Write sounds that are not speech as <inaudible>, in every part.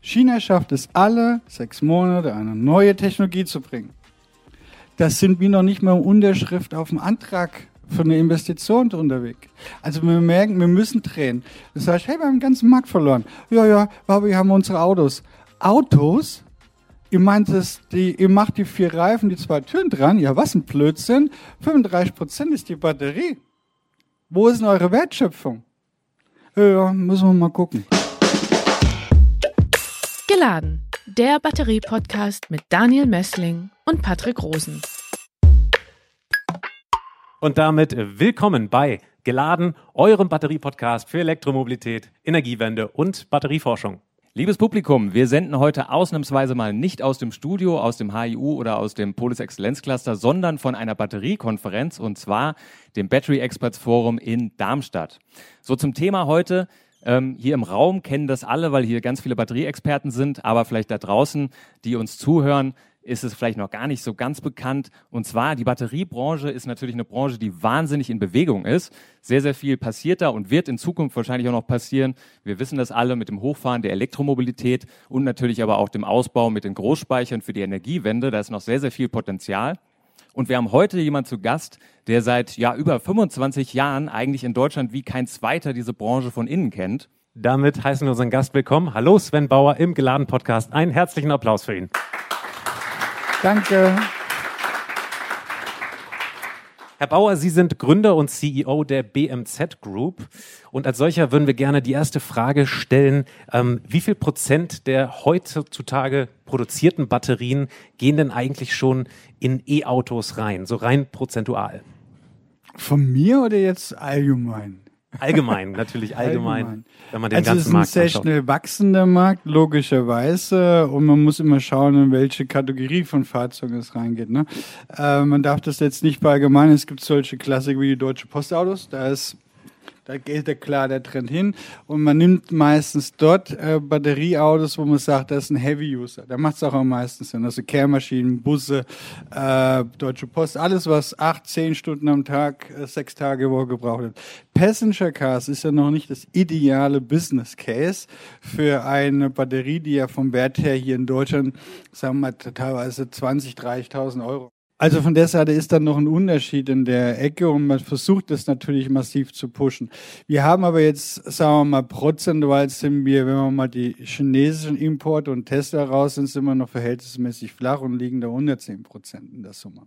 China schafft es alle sechs Monate, eine neue Technologie zu bringen. Das sind wir noch nicht mal Unterschrift auf dem Antrag für eine Investition unterwegs. Also wir merken, wir müssen drehen. Das heißt, hey, wir haben den ganzen Markt verloren. Ja, ja, aber wir haben unsere Autos. Autos? Ihr meint es, ihr macht die vier Reifen, die zwei Türen dran. Ja, was ein Blödsinn. 35 Prozent ist die Batterie. Wo ist denn eure Wertschöpfung? Ja, müssen wir mal gucken. Geladen. Der Batterie-Podcast mit Daniel Messling und Patrick Rosen. Und damit willkommen bei Geladen, eurem Batterie-Podcast für Elektromobilität, Energiewende und Batterieforschung. Liebes Publikum, wir senden heute ausnahmsweise mal nicht aus dem Studio, aus dem HIU oder aus dem Polis Exzellenzcluster, sondern von einer Batteriekonferenz und zwar dem Battery Experts Forum in Darmstadt. So zum Thema heute ähm, hier im Raum kennen das alle, weil hier ganz viele Batterieexperten sind, aber vielleicht da draußen, die uns zuhören, ist es vielleicht noch gar nicht so ganz bekannt. Und zwar, die Batteriebranche ist natürlich eine Branche, die wahnsinnig in Bewegung ist. Sehr, sehr viel passiert da und wird in Zukunft wahrscheinlich auch noch passieren. Wir wissen das alle mit dem Hochfahren der Elektromobilität und natürlich aber auch dem Ausbau mit den Großspeichern für die Energiewende. Da ist noch sehr, sehr viel Potenzial. Und wir haben heute jemand zu Gast, der seit ja, über 25 Jahren eigentlich in Deutschland wie kein zweiter diese Branche von innen kennt. Damit heißen wir unseren Gast willkommen. Hallo Sven Bauer im Geladen Podcast. Einen herzlichen Applaus für ihn. Danke. Herr Bauer, Sie sind Gründer und CEO der BMZ Group. Und als solcher würden wir gerne die erste Frage stellen. Ähm, wie viel Prozent der heutzutage produzierten Batterien gehen denn eigentlich schon in E-Autos rein, so rein prozentual? Von mir oder jetzt allgemein? Allgemein, natürlich allgemein, allgemein. wenn man den also ganzen Markt Es ist ein sehr schnell wachsender Markt, logischerweise. Und man muss immer schauen, in welche Kategorie von Fahrzeugen es reingeht. Ne? Äh, man darf das jetzt nicht verallgemeinern. Es gibt solche Klassiker wie die Deutsche Postautos. Da ist da geht ja klar der Trend hin. Und man nimmt meistens dort äh, Batterieautos, wo man sagt, das ist ein Heavy-User. Da macht es auch am meisten Sinn. Also Kehrmaschinen, Busse, äh, Deutsche Post, alles, was acht, zehn Stunden am Tag, äh, sechs Tage Woche gebraucht wird. Passenger Cars ist ja noch nicht das ideale Business Case für eine Batterie, die ja vom Wert her hier in Deutschland, sagen wir mal, teilweise 20, 30.000 Euro also von der Seite ist dann noch ein Unterschied in der Ecke und man versucht das natürlich massiv zu pushen. Wir haben aber jetzt, sagen wir mal, prozentual sind wir, wenn wir mal die chinesischen Importe und Tesla raus sind, sind wir noch verhältnismäßig flach und liegen da unter 10 Prozent in der Summe.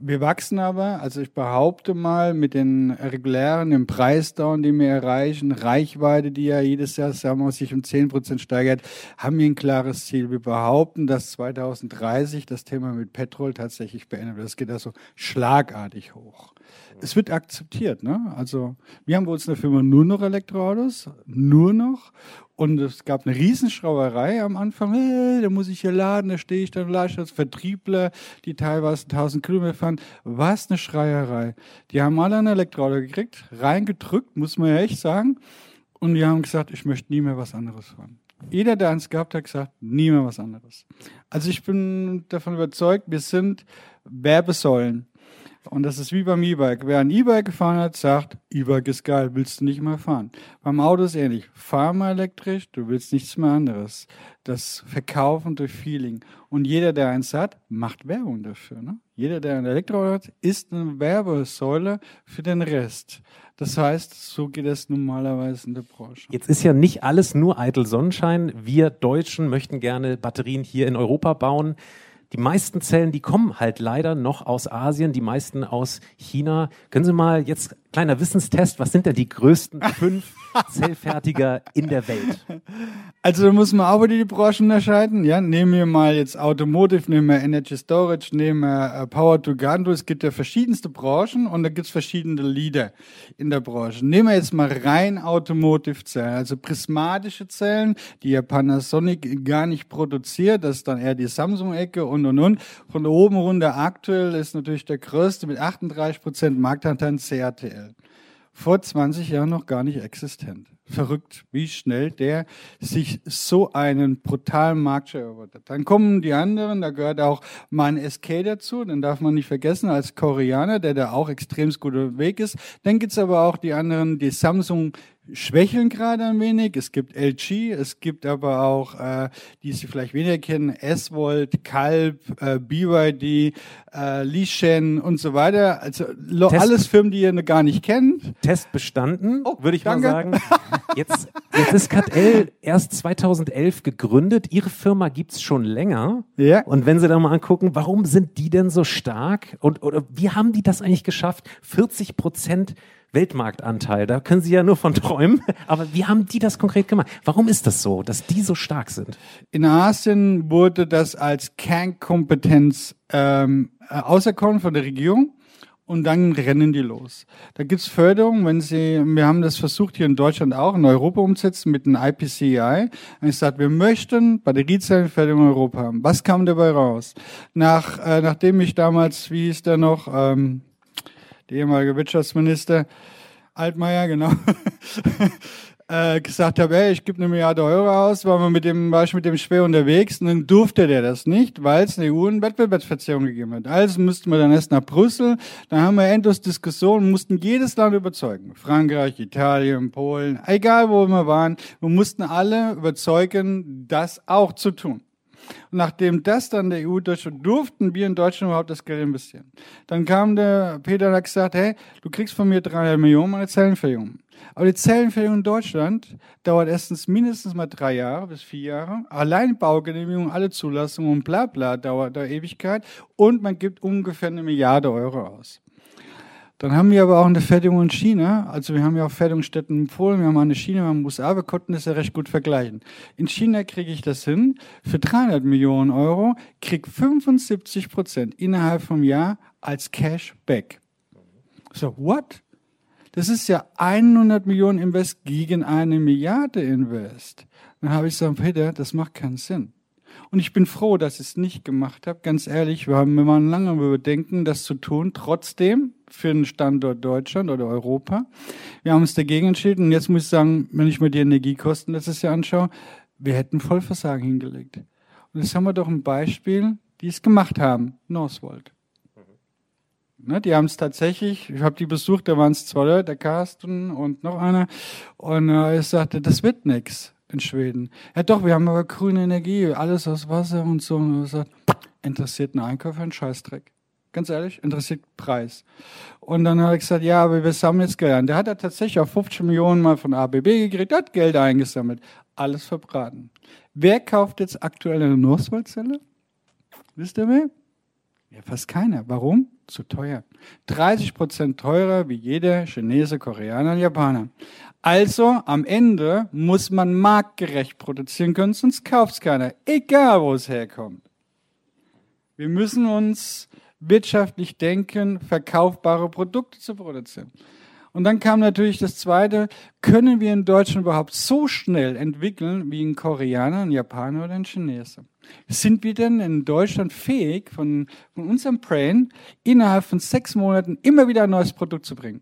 Wir wachsen aber, also ich behaupte mal, mit den regulären, dem Preisdown, den wir erreichen, Reichweite, die ja jedes Jahr, sagen wir, sich um 10 Prozent steigert, haben wir ein klares Ziel. Wir behaupten, dass 2030 das Thema mit Petrol tatsächlich nicht beendet wird. Das geht also schlagartig hoch. Es wird akzeptiert. Ne? Also wir haben bei uns in der Firma nur noch Elektroautos, nur noch. Und es gab eine Riesenschrauerei am Anfang. Hey, da muss ich hier laden, da stehe ich dann leicht als Vertriebler, die teilweise 1000 Kilometer fahren. Was eine Schreierei. Die haben alle ein Elektroauto gekriegt, reingedrückt, muss man ja echt sagen. Und die haben gesagt, ich möchte nie mehr was anderes fahren. Jeder, der eins gehabt hat, gesagt, nie mehr was anderes. Also ich bin davon überzeugt, wir sind Werbesäulen. Und das ist wie beim E-Bike. Wer ein E-Bike gefahren hat, sagt, E-Bike ist geil, willst du nicht mehr fahren. Beim Auto ist ähnlich. Fahr mal elektrisch, du willst nichts mehr anderes. Das Verkaufen durch Feeling. Und jeder, der eins hat, macht Werbung dafür. Ne? Jeder, der ein Elektroauto hat, ist eine Werbesäule für den Rest. Das heißt, so geht es normalerweise in der Branche. Jetzt ist ja nicht alles nur eitel Sonnenschein. Wir Deutschen möchten gerne Batterien hier in Europa bauen. Die meisten Zellen, die kommen halt leider noch aus Asien, die meisten aus China. Können Sie mal jetzt kleiner Wissenstest, was sind denn die größten <laughs> fünf Zellfertiger in der Welt? Also da muss man auch wieder die Branchen unterscheiden. Ja, nehmen wir mal jetzt Automotive, nehmen wir Energy Storage, nehmen wir äh, Power to Gando. Es gibt ja verschiedenste Branchen und da gibt es verschiedene Leader in der Branche. Nehmen wir jetzt mal rein Automotive-Zellen, also prismatische Zellen, die ja Panasonic gar nicht produziert. Das ist dann eher die Samsung-Ecke und und und. Von oben runter aktuell ist natürlich der größte mit 38 Prozent Marktanteil CATL vor 20 Jahren noch gar nicht existent. Verrückt, wie schnell der sich so einen brutalen Markt erobert hat. Dann kommen die anderen, da gehört auch mein SK dazu, den darf man nicht vergessen, als Koreaner, der da auch extrem gut Weg ist. Dann gibt's aber auch die anderen, die Samsung schwächeln gerade ein wenig. Es gibt LG, es gibt aber auch, äh, die Sie vielleicht weniger kennen, S-Volt, Kalb, äh, BYD, äh, Lishen und so weiter. Also Test alles Firmen, die ihr gar nicht kennt. Test bestanden, Oh, würde ich danke. mal sagen. <laughs> Jetzt, jetzt ist CATL erst 2011 gegründet. Ihre Firma gibt's schon länger. Ja. Und wenn Sie da mal angucken, warum sind die denn so stark? Und oder wie haben die das eigentlich geschafft? 40 Prozent Weltmarktanteil, da können Sie ja nur von <laughs> träumen. Aber wie haben die das konkret gemacht? Warum ist das so, dass die so stark sind? In Asien wurde das als Kernkompetenz ähm, äh, auserkoren von der Regierung. Und dann rennen die los. Da gibt's Förderung, wenn Sie, wir haben das versucht hier in Deutschland auch, in Europa umzusetzen mit dem IPCI. Und ich sagte, wir möchten Batteriezellenfertigung in Europa haben. Was kam dabei raus? Nach, äh, nachdem ich damals, wie hieß der noch, ähm, der ehemalige Wirtschaftsminister, Altmaier, genau, <laughs> äh, gesagt habe, ey, ich gebe eine Milliarde Euro aus, war, man mit dem, war ich mit dem schwer unterwegs und dann durfte der das nicht, weil es eine EU eine Wettbewerbsverzerrung gegeben hat. Also mussten wir dann erst nach Brüssel, dann haben wir endlos Diskussionen, mussten jedes Land überzeugen. Frankreich, Italien, Polen, egal wo wir waren, wir mussten alle überzeugen, das auch zu tun. Und nachdem das dann der EU Deutschland durften wir in Deutschland überhaupt das Geld investieren. Dann kam der Peter und hat gesagt, hey, du kriegst von mir 300 Millionen meine Zellenfertigung. Aber die Zellenfertigung in Deutschland dauert erstens mindestens mal drei Jahre bis vier Jahre. Allein Baugenehmigung, alle Zulassungen und bla bla dauert da Ewigkeit. Und man gibt ungefähr eine Milliarde Euro aus. Dann haben wir aber auch eine Fertigung in China. Also wir haben ja auch Fertigungsstätten in Polen, wir haben eine China, wir haben USA, wir konnten das ja recht gut vergleichen. In China kriege ich das hin. Für 300 Millionen Euro krieg 75 Prozent innerhalb vom Jahr als Cash back. So, what? Das ist ja 100 Millionen Invest gegen eine Milliarde Invest. Dann habe ich gesagt, Peter, das macht keinen Sinn. Und ich bin froh, dass ich es nicht gemacht habe. Ganz ehrlich, wir haben waren lange überdenken, das zu tun. Trotzdem für den Standort Deutschland oder Europa. Wir haben uns dagegen entschieden. Und jetzt muss ich sagen, wenn ich mir die Energiekosten letztes Jahr anschaue, wir hätten Vollversagen hingelegt. Und jetzt haben wir doch ein Beispiel, die es gemacht haben. Northvolt. Ne, die haben es tatsächlich, ich habe die besucht, da waren es zwei Leute, der Carsten und noch einer. Und äh, ich sagte, das wird nix in Schweden. Ja doch, wir haben aber grüne Energie, alles aus Wasser und so. Und er sagt, interessiert ein Einkäufer einen Scheißdreck. Ganz ehrlich, interessiert Preis. Und dann habe ich gesagt, ja, aber wir sammeln jetzt Geld an. Der hat ja tatsächlich auf 50 Millionen mal von ABB gekriegt, hat Geld eingesammelt. Alles verbraten. Wer kauft jetzt aktuell eine Northvolt-Zelle? Wisst ihr wer? Ja, fast keiner. Warum? Zu teuer. 30 Prozent teurer wie jeder Chinese, Koreaner Japaner. Also am Ende muss man marktgerecht produzieren können, sonst kauft es keiner, egal wo es herkommt. Wir müssen uns wirtschaftlich denken, verkaufbare Produkte zu produzieren. Und dann kam natürlich das Zweite, können wir in Deutschland überhaupt so schnell entwickeln wie ein Koreaner, ein Japaner oder ein Chinese? Sind wir denn in Deutschland fähig, von, von unserem Brain innerhalb von sechs Monaten immer wieder ein neues Produkt zu bringen?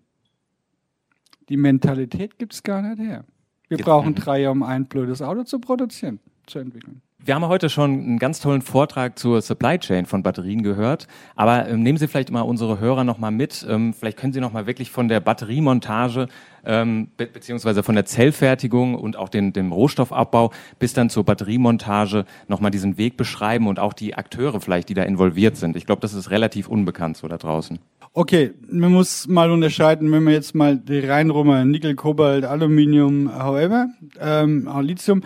Die Mentalität gibt es gar nicht her. Wir brauchen drei Jahre, um ein blödes Auto zu produzieren, zu entwickeln. Wir haben heute schon einen ganz tollen Vortrag zur Supply Chain von Batterien gehört, aber ähm, nehmen Sie vielleicht mal unsere Hörer noch mal mit. Ähm, vielleicht können Sie noch mal wirklich von der Batteriemontage ähm, be beziehungsweise von der Zellfertigung und auch den, dem Rohstoffabbau bis dann zur Batteriemontage noch mal diesen Weg beschreiben und auch die Akteure vielleicht, die da involviert sind. Ich glaube, das ist relativ unbekannt so da draußen. Okay, man muss mal unterscheiden, wenn wir jetzt mal die reinrummen, Nickel, Kobalt, Aluminium, however, ähm, Lithium,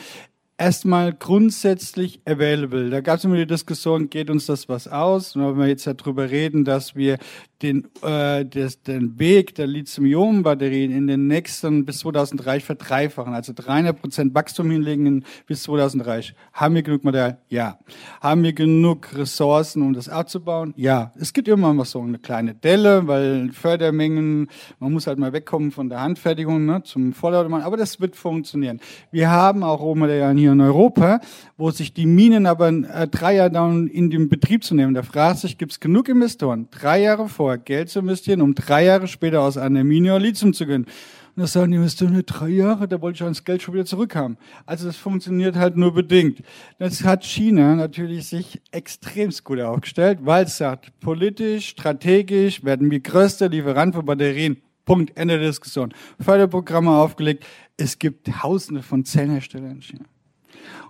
erstmal grundsätzlich available. Da gab es immer die Diskussion, geht uns das was aus? Und wenn wir jetzt ja drüber reden, dass wir den, äh, des, den Weg der Lithium-Ionen-Batterien in den nächsten bis 2030 verdreifachen, also 300 Prozent Wachstum hinlegen in, bis 2030. Haben wir genug Material? Ja. Haben wir genug Ressourcen, um das abzubauen? Ja. Es gibt immer mal so eine kleine Delle, weil Fördermengen, man muss halt mal wegkommen von der Handfertigung ne, zum Vollautomat, aber das wird funktionieren. Wir haben auch Rohmaterialien hier in Europa, wo sich die Minen aber äh, drei Jahre dauern, in den Betrieb zu nehmen. Da fragt sich, gibt es genug Investoren, drei Jahre vor Geld zu investieren, um drei Jahre später aus Mine Lithium zu gewinnen? Und das sagen die Investoren, drei Jahre, da wollte ich das Geld schon wieder zurückhaben. Also das funktioniert halt nur bedingt. Das hat China natürlich sich extremst gut aufgestellt, weil es sagt, politisch, strategisch werden wir größter Lieferant für Batterien. Punkt, Ende der Diskussion. Förderprogramme aufgelegt. Es gibt tausende von Zellenherstellern in China.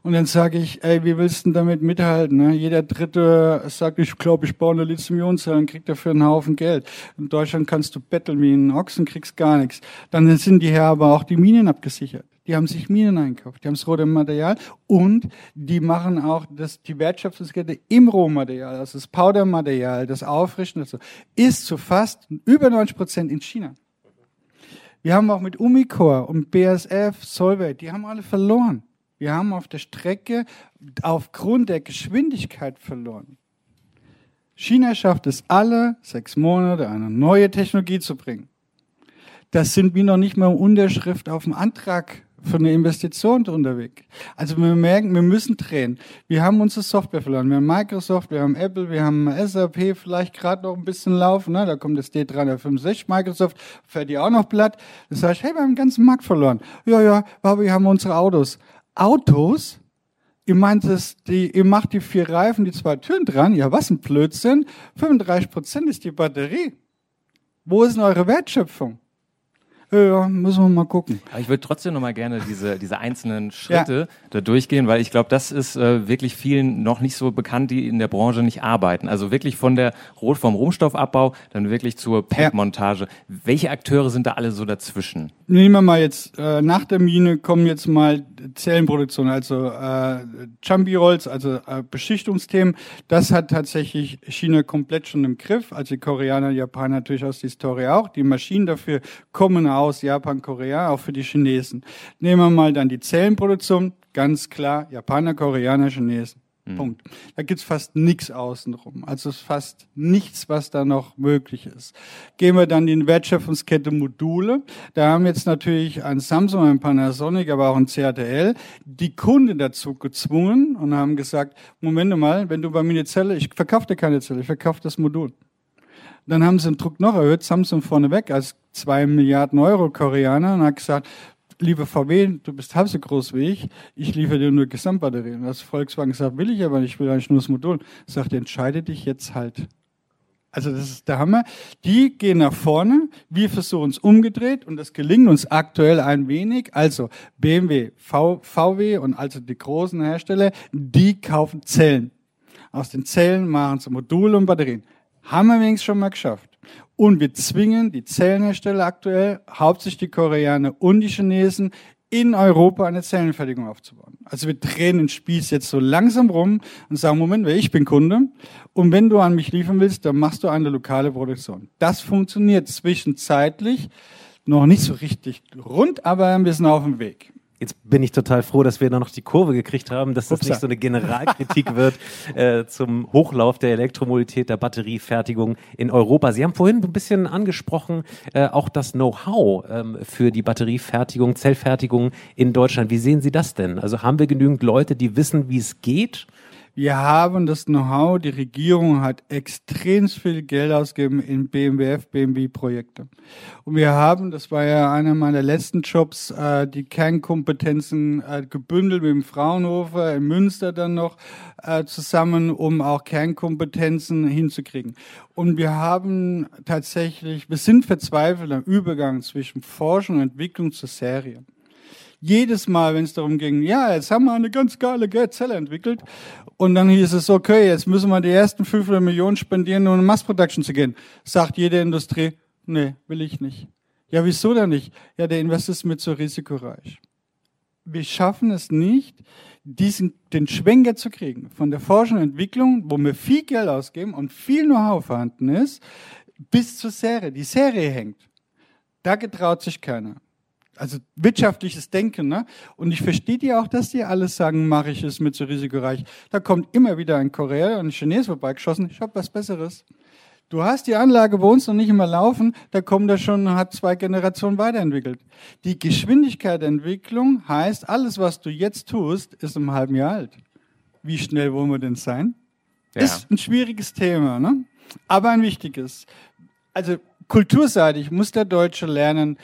Und dann sage ich, ey, wie willst du denn damit mithalten? Ne? Jeder Dritte sagt, ich glaube, ich baue eine Lithium-Ionen-Zelle und krieg dafür einen Haufen Geld. In Deutschland kannst du betteln wie ein Ochsen, kriegst gar nichts. Dann sind die hier aber auch die Minen abgesichert. Die haben sich Minen einkauft, die haben das rote Material und die machen auch das, die Wertschöpfungskette im Rohmaterial, also das Powdermaterial, das Aufrichten, das ist zu fast über 90 Prozent in China. Wir haben auch mit Umicore und BASF, Solvay, die haben alle verloren. Wir haben auf der Strecke aufgrund der Geschwindigkeit verloren. China schafft es alle sechs Monate, eine neue Technologie zu bringen. Das sind wir noch nicht mal Unterschrift auf dem Antrag für eine Investition unterwegs. Also wir merken, wir müssen drehen. Wir haben unsere Software verloren. Wir haben Microsoft, wir haben Apple, wir haben SAP vielleicht gerade noch ein bisschen laufen. Ne? Da kommt das D365 Microsoft, fährt die auch noch platt. Das heißt, hey, wir haben den ganzen Markt verloren. Ja, ja, aber wir haben unsere Autos. Autos? Ihr meint es, die, ihr macht die vier Reifen, die zwei Türen dran. Ja, was ein Blödsinn. 35 Prozent ist die Batterie. Wo ist denn eure Wertschöpfung? Ja, müssen wir mal gucken. Aber ich würde trotzdem noch mal gerne diese, diese einzelnen Schritte ja. da durchgehen, weil ich glaube, das ist äh, wirklich vielen noch nicht so bekannt, die in der Branche nicht arbeiten. Also wirklich von der vom Rohstoffabbau dann wirklich zur Packmontage. Ja. Welche Akteure sind da alle so dazwischen? Nehmen wir mal jetzt, äh, nach der Mine kommen jetzt mal Zellenproduktion, also äh, Chambi-Rolls, also äh, Beschichtungsthemen. Das hat tatsächlich China komplett schon im Griff. Also die Koreaner, Japaner natürlich aus der Historie auch. Die Maschinen dafür kommen aus Japan, Korea, auch für die Chinesen. Nehmen wir mal dann die Zellenproduktion, ganz klar, Japaner, Koreaner, Chinesen. Mhm. Punkt. Da gibt's fast nichts außenrum. Also fast nichts, was da noch möglich ist. Gehen wir dann in die Wertschöpfungskette Module. Da haben jetzt natürlich ein Samsung, ein Panasonic, aber auch ein CATL die Kunden dazu gezwungen und haben gesagt, Moment mal, wenn du bei mir eine Zelle, ich verkaufe dir keine Zelle, ich verkaufe das Modul. Dann haben sie den Druck noch erhöht, Samsung vorneweg als zwei Milliarden Euro Koreaner und hat gesagt, liebe VW, du bist halb so groß wie ich, ich liefere dir nur Gesamtbatterien. Das Volkswagen sagt, will ich aber nicht, ich will eigentlich nur das Modul. Sagt, entscheide dich jetzt halt. Also das ist der Hammer. Die gehen nach vorne, wir versuchen es umgedreht und das gelingt uns aktuell ein wenig. Also BMW, v, VW und also die großen Hersteller, die kaufen Zellen. Aus den Zellen machen sie Module und Batterien. Haben wir wenigstens schon mal geschafft. Und wir zwingen die Zellenhersteller aktuell, hauptsächlich die Koreaner und die Chinesen, in Europa eine Zellenfertigung aufzubauen. Also wir drehen den Spieß jetzt so langsam rum und sagen, Moment, ich bin Kunde und wenn du an mich liefern willst, dann machst du eine lokale Produktion. Das funktioniert zwischenzeitlich noch nicht so richtig rund, aber wir sind auf dem Weg. Jetzt bin ich total froh, dass wir da noch die Kurve gekriegt haben, dass das Upsa. nicht so eine Generalkritik wird <laughs> äh, zum Hochlauf der Elektromobilität, der Batteriefertigung in Europa. Sie haben vorhin ein bisschen angesprochen, äh, auch das Know-how ähm, für die Batteriefertigung, Zellfertigung in Deutschland. Wie sehen Sie das denn? Also haben wir genügend Leute, die wissen, wie es geht? Wir haben das Know-how, die Regierung hat extrem viel Geld ausgegeben in BMWF, BMW-Projekte. Und wir haben, das war ja einer meiner letzten Jobs, äh, die Kernkompetenzen äh, gebündelt mit dem Fraunhofer in Münster dann noch äh, zusammen, um auch Kernkompetenzen hinzukriegen. Und wir haben tatsächlich, wir sind verzweifelt am Übergang zwischen Forschung und Entwicklung zur Serie jedes Mal, wenn es darum ging, ja, jetzt haben wir eine ganz geile Zelle entwickelt und dann hieß es, okay, jetzt müssen wir die ersten 500 Millionen spendieren, um in Mass Production zu gehen. Sagt jede Industrie, nee, will ich nicht. Ja, wieso denn nicht? Ja, der Investor ist mir zu risikoreich. Wir schaffen es nicht, diesen, den Schwenker zu kriegen von der Forschung und Entwicklung, wo wir viel Geld ausgeben und viel Know-how vorhanden ist, bis zur Serie. Die Serie hängt. Da getraut sich keiner also wirtschaftliches Denken. Ne? Und ich verstehe die auch, dass die alles sagen, mache ich es mit so risikoreich. Da kommt immer wieder ein Koreaner und ein Chines vorbeigeschossen, ich habe was Besseres. Du hast die Anlage bei uns noch nicht immer laufen, da kommt er schon, hat zwei Generationen weiterentwickelt. Die Geschwindigkeit der Entwicklung heißt, alles, was du jetzt tust, ist im halben Jahr alt. Wie schnell wollen wir denn sein? Ja. Ist ein schwieriges Thema, ne? aber ein wichtiges. Also kulturseitig muss der Deutsche lernen,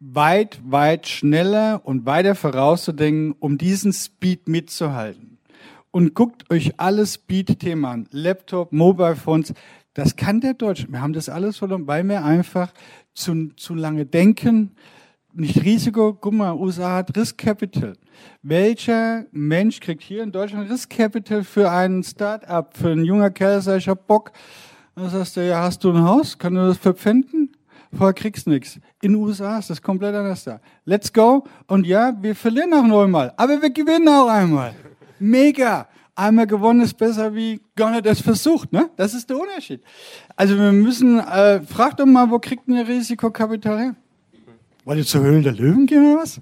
weit, weit schneller und weiter vorauszudenken, um diesen Speed mitzuhalten. Und guckt euch alle Speed-Themen an. Laptop, Mobile Phones. Das kann der Deutsche. Wir haben das alles verloren, weil wir einfach zu, zu lange denken, nicht Risiko. Guck mal, USA hat Risk Capital. Welcher Mensch kriegt hier in Deutschland Risk Capital für ein Start-up, für einen junger Kerl, sag ich hab Bock. Dann sagst du, ja, hast du ein Haus? Kann du das verpfänden? Vorher kriegst du nichts. In den USA ist das komplett anders da. Let's go. Und ja, wir verlieren auch neunmal, aber wir gewinnen auch einmal. Mega. Einmal gewonnen ist besser wie gar nicht das versucht, ne? Das ist der Unterschied. Also wir müssen, äh, frag doch mal, wo kriegt ihr Risikokapital her? Wollt ihr zur Höhle der Löwen gehen oder was?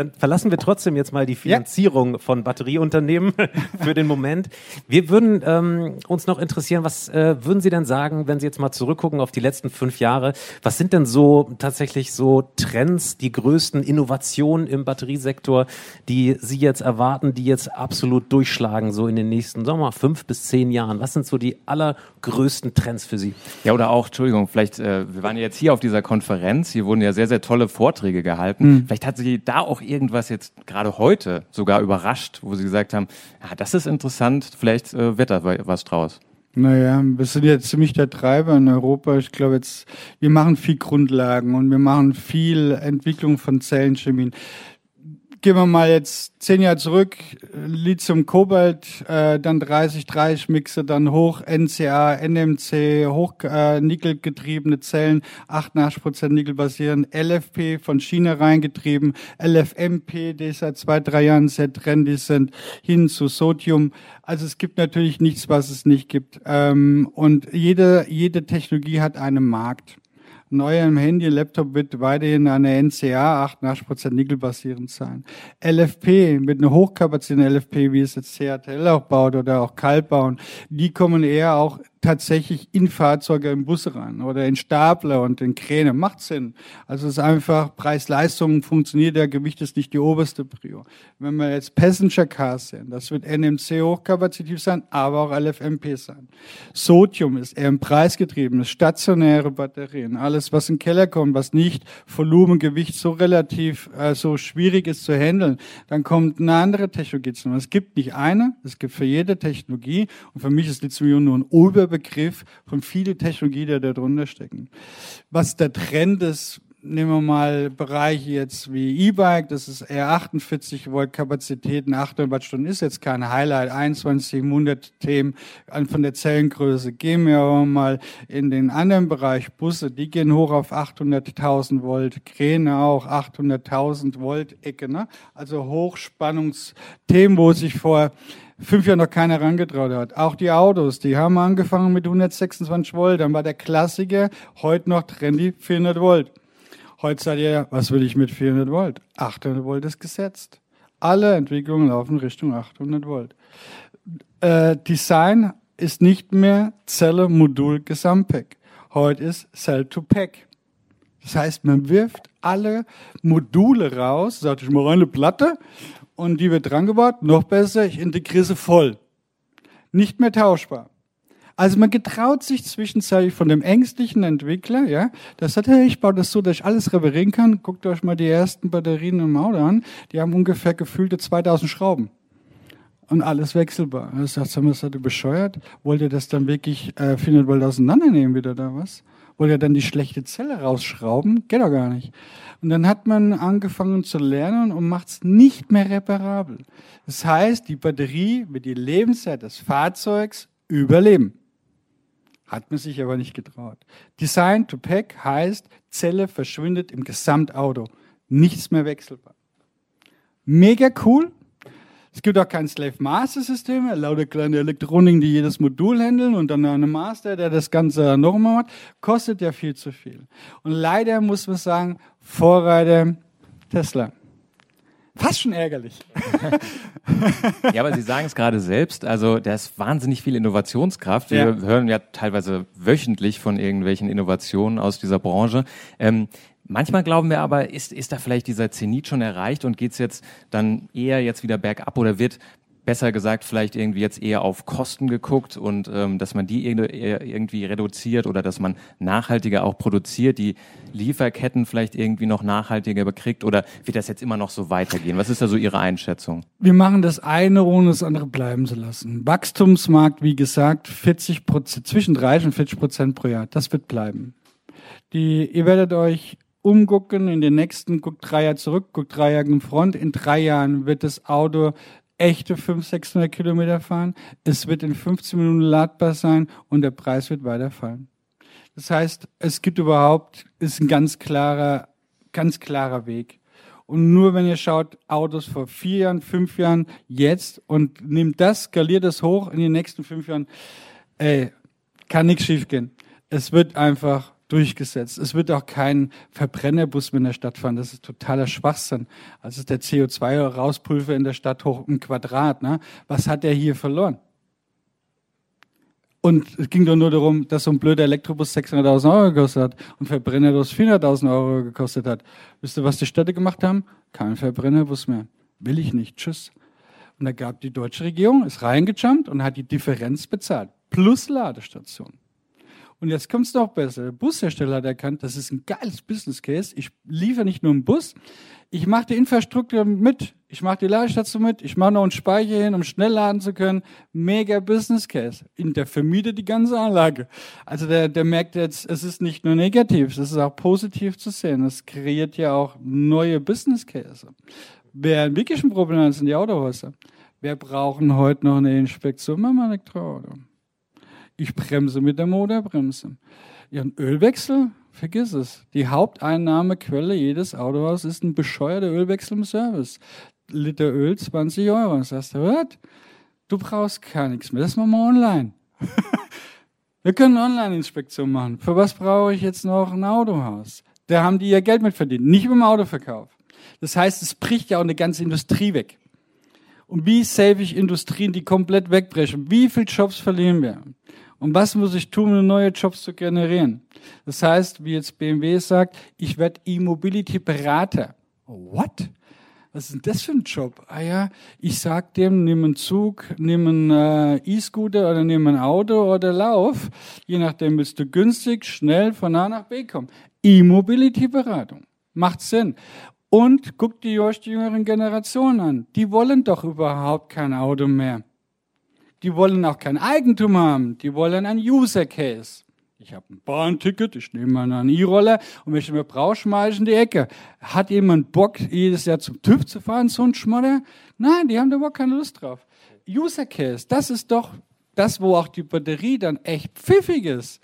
Dann verlassen wir trotzdem jetzt mal die Finanzierung ja. von Batterieunternehmen <laughs> für den Moment. Wir würden ähm, uns noch interessieren, was äh, würden Sie denn sagen, wenn Sie jetzt mal zurückgucken auf die letzten fünf Jahre? Was sind denn so tatsächlich so Trends, die größten Innovationen im Batteriesektor, die Sie jetzt erwarten, die jetzt absolut durchschlagen, so in den nächsten, sagen wir mal, fünf bis zehn Jahren? Was sind so die allergrößten Trends für Sie? Ja, oder auch, Entschuldigung, vielleicht, äh, wir waren ja jetzt hier auf dieser Konferenz, hier wurden ja sehr, sehr tolle Vorträge gehalten. Mhm. Vielleicht hat Sie da auch irgendwas jetzt gerade heute sogar überrascht, wo Sie gesagt haben, ja, das ist interessant, vielleicht äh, wird da was draus? Naja, wir sind jetzt ziemlich der Treiber in Europa. Ich glaube jetzt, wir machen viel Grundlagen und wir machen viel Entwicklung von Zellenchemien gehen wir mal jetzt zehn Jahre zurück, Lithium, Kobalt, äh, dann 30, 30 Mixe, dann hoch NCA, NMC, hoch äh, Nickel Zellen, 88 Prozent Nickel basieren, LFP von China reingetrieben, LFMP, die seit zwei, drei Jahren sehr trendy sind, hin zu Sodium. Also es gibt natürlich nichts, was es nicht gibt. Ähm, und jede, jede Technologie hat einen Markt neu im Handy, Laptop wird weiterhin eine NCA 88% Nickel basierend sein. LFP mit einer hochkapazitiven LFP, wie es jetzt CATL auch baut oder auch Kalt bauen, die kommen eher auch tatsächlich in Fahrzeuge, in Busse rein oder in Stapler und in Kräne. Macht Sinn. Also es ist einfach Preis-Leistung funktioniert, der Gewicht ist nicht die oberste Prio. Wenn wir jetzt Passenger Cars sehen, das wird NMC hochkapazitiv sein, aber auch LFMP sein. Sodium ist eher ein preisgetriebenes, stationäre Batterien. Alles, was in den Keller kommt, was nicht Volumen, Gewicht so relativ äh, so schwierig ist zu handeln, dann kommt eine andere Technologie zu. Es gibt nicht eine, es gibt für jede Technologie und für mich ist Lithium nur ein Ober Überbegriff von vielen Technologien, die da drunter stecken. Was der Trend ist, nehmen wir mal Bereiche jetzt wie E-Bike, das ist eher 48 Volt Kapazitäten, 800 Wattstunden ist jetzt kein Highlight, 2100 Themen von der Zellengröße. Gehen wir aber mal in den anderen Bereich, Busse, die gehen hoch auf 800.000 Volt, Kräne auch 800.000 Volt Ecke, ne? also Hochspannungsthemen, wo sich vor fünf Jahre noch keiner herangetraut hat. Auch die Autos, die haben angefangen mit 126 Volt, dann war der Klassiker, heute noch trendy 400 Volt. Heute sagt ihr, was will ich mit 400 Volt? 800 Volt ist gesetzt. Alle Entwicklungen laufen Richtung 800 Volt. Äh, Design ist nicht mehr Zelle, Modul, Gesamtpack. Heute ist Cell-to-Pack. Das heißt, man wirft alle Module raus, sagt ich mal eine Platte und die wird dran gebaut. Noch besser, ich integriere sie voll. Nicht mehr tauschbar. Also man getraut sich zwischenzeitlich von dem ängstlichen Entwickler, ja, das sagt, hey, ich baue das so, dass ich alles reparieren kann. Guckt euch mal die ersten Batterien im Auto an. Die haben ungefähr gefühlte 2000 Schrauben. Und alles wechselbar. Da sagt, sag mal, seid ihr bescheuert? Wollt ihr das dann wirklich äh, 400 Volt auseinandernehmen wieder da was? Wollt ihr dann die schlechte Zelle rausschrauben? Geht doch gar nicht. Und dann hat man angefangen zu lernen und macht es nicht mehr reparabel. Das heißt, die Batterie wird die Lebenszeit des Fahrzeugs überleben. Hat man sich aber nicht getraut. Design to Pack heißt, Zelle verschwindet im Gesamtauto. Nichts mehr wechselbar. Mega cool, es gibt auch kein Slave Master System, lauter kleine Elektroniken, die jedes Modul handeln und dann eine Master, der das Ganze nochmal macht. Kostet ja viel zu viel. Und leider muss man sagen, Vorreiter Tesla. Fast schon ärgerlich. <laughs> ja, aber Sie sagen es gerade selbst, also da ist wahnsinnig viel Innovationskraft. Wir ja. hören ja teilweise wöchentlich von irgendwelchen Innovationen aus dieser Branche. Ähm, Manchmal glauben wir aber, ist, ist da vielleicht dieser Zenit schon erreicht und geht es jetzt dann eher jetzt wieder bergab oder wird besser gesagt vielleicht irgendwie jetzt eher auf Kosten geguckt und ähm, dass man die irgendwie reduziert oder dass man nachhaltiger auch produziert, die Lieferketten vielleicht irgendwie noch nachhaltiger bekriegt oder wird das jetzt immer noch so weitergehen? Was ist da so Ihre Einschätzung? Wir machen das eine, ohne das andere bleiben zu lassen. Wachstumsmarkt, wie gesagt, 40 Prozent, zwischen 30 und 40 Prozent pro Jahr, das wird bleiben. Die, ihr werdet euch umgucken in den nächsten, guckt drei Jahre zurück, guckt drei Jahre in Front. In drei Jahren wird das Auto echte 500, 600 Kilometer fahren. Es wird in 15 Minuten ladbar sein und der Preis wird weiterfallen. Das heißt, es gibt überhaupt, ist ein ganz klarer, ganz klarer Weg. Und nur wenn ihr schaut, Autos vor vier Jahren, fünf Jahren, jetzt und nimmt das, skaliert das hoch in den nächsten fünf Jahren, ey, kann nichts schiefgehen. Es wird einfach durchgesetzt. Es wird auch kein Verbrennerbus mehr in der Stadt fahren. Das ist totaler Schwachsinn. Also ist der CO2-Rauspulver in der Stadt hoch im Quadrat. Ne? Was hat er hier verloren? Und es ging doch nur darum, dass so ein blöder Elektrobus 600.000 Euro gekostet hat und Verbrennerbus 400.000 Euro gekostet hat. Wisst ihr, was die Städte gemacht haben? Kein Verbrennerbus mehr. Will ich nicht. Tschüss. Und da gab die deutsche Regierung, ist reingejumpt und hat die Differenz bezahlt. Plus Ladestation. Und jetzt kommt es noch besser. Der Bushersteller hat erkannt, das ist ein geiles Business Case. Ich liefere nicht nur einen Bus, ich mache die Infrastruktur mit. Ich mache die Ladestation mit. Ich mache noch einen Speicher hin, um schnell laden zu können. Mega Business Case. Und der vermietet die ganze Anlage. Also der, der merkt jetzt, es ist nicht nur negativ, es ist auch positiv zu sehen. Es kreiert ja auch neue Business Case. Wer wirklich ein Problem hat, sind die Autohäuser. Wer brauchen heute noch eine Inspektion beim Elektroauto? Ich bremse mit der Motorbremse. Ihren Ölwechsel, vergiss es. Die Haupteinnahmequelle jedes Autohaus ist ein bescheuerter Ölwechsel im Service. Liter Öl 20 Euro. Das heißt, was? Du brauchst gar nichts mehr. Das machen wir online. <laughs> wir können Online-Inspektion machen. Für was brauche ich jetzt noch ein Autohaus? Da haben die ihr Geld mit verdient, nicht beim Autoverkauf. Das heißt, es bricht ja auch eine ganze Industrie weg. Und wie save ich Industrien, die komplett wegbrechen? Wie viele Jobs verlieren wir? Und was muss ich tun, um neue Jobs zu generieren? Das heißt, wie jetzt BMW sagt, ich werde E-Mobility-Berater. What? Was ist denn das für ein Job? Ah ja, ich sag dem, nimm einen Zug, nimm einen äh, E-Scooter oder nimm ein Auto oder lauf. Je nachdem willst du günstig, schnell von A nach B kommen. E-Mobility-Beratung. Macht Sinn. Und guck die euch die jüngeren Generationen an. Die wollen doch überhaupt kein Auto mehr. Die wollen auch kein Eigentum haben. Die wollen ein User Case. Ich habe ein Bahnticket, ich nehme mal einen E-Roller und wenn ich mir brauche, schmeiße ich in die Ecke. Hat jemand Bock, jedes Jahr zum TÜV zu fahren, so ein Schmodder? Nein, die haben da überhaupt keine Lust drauf. User Case, das ist doch das, wo auch die Batterie dann echt pfiffig ist.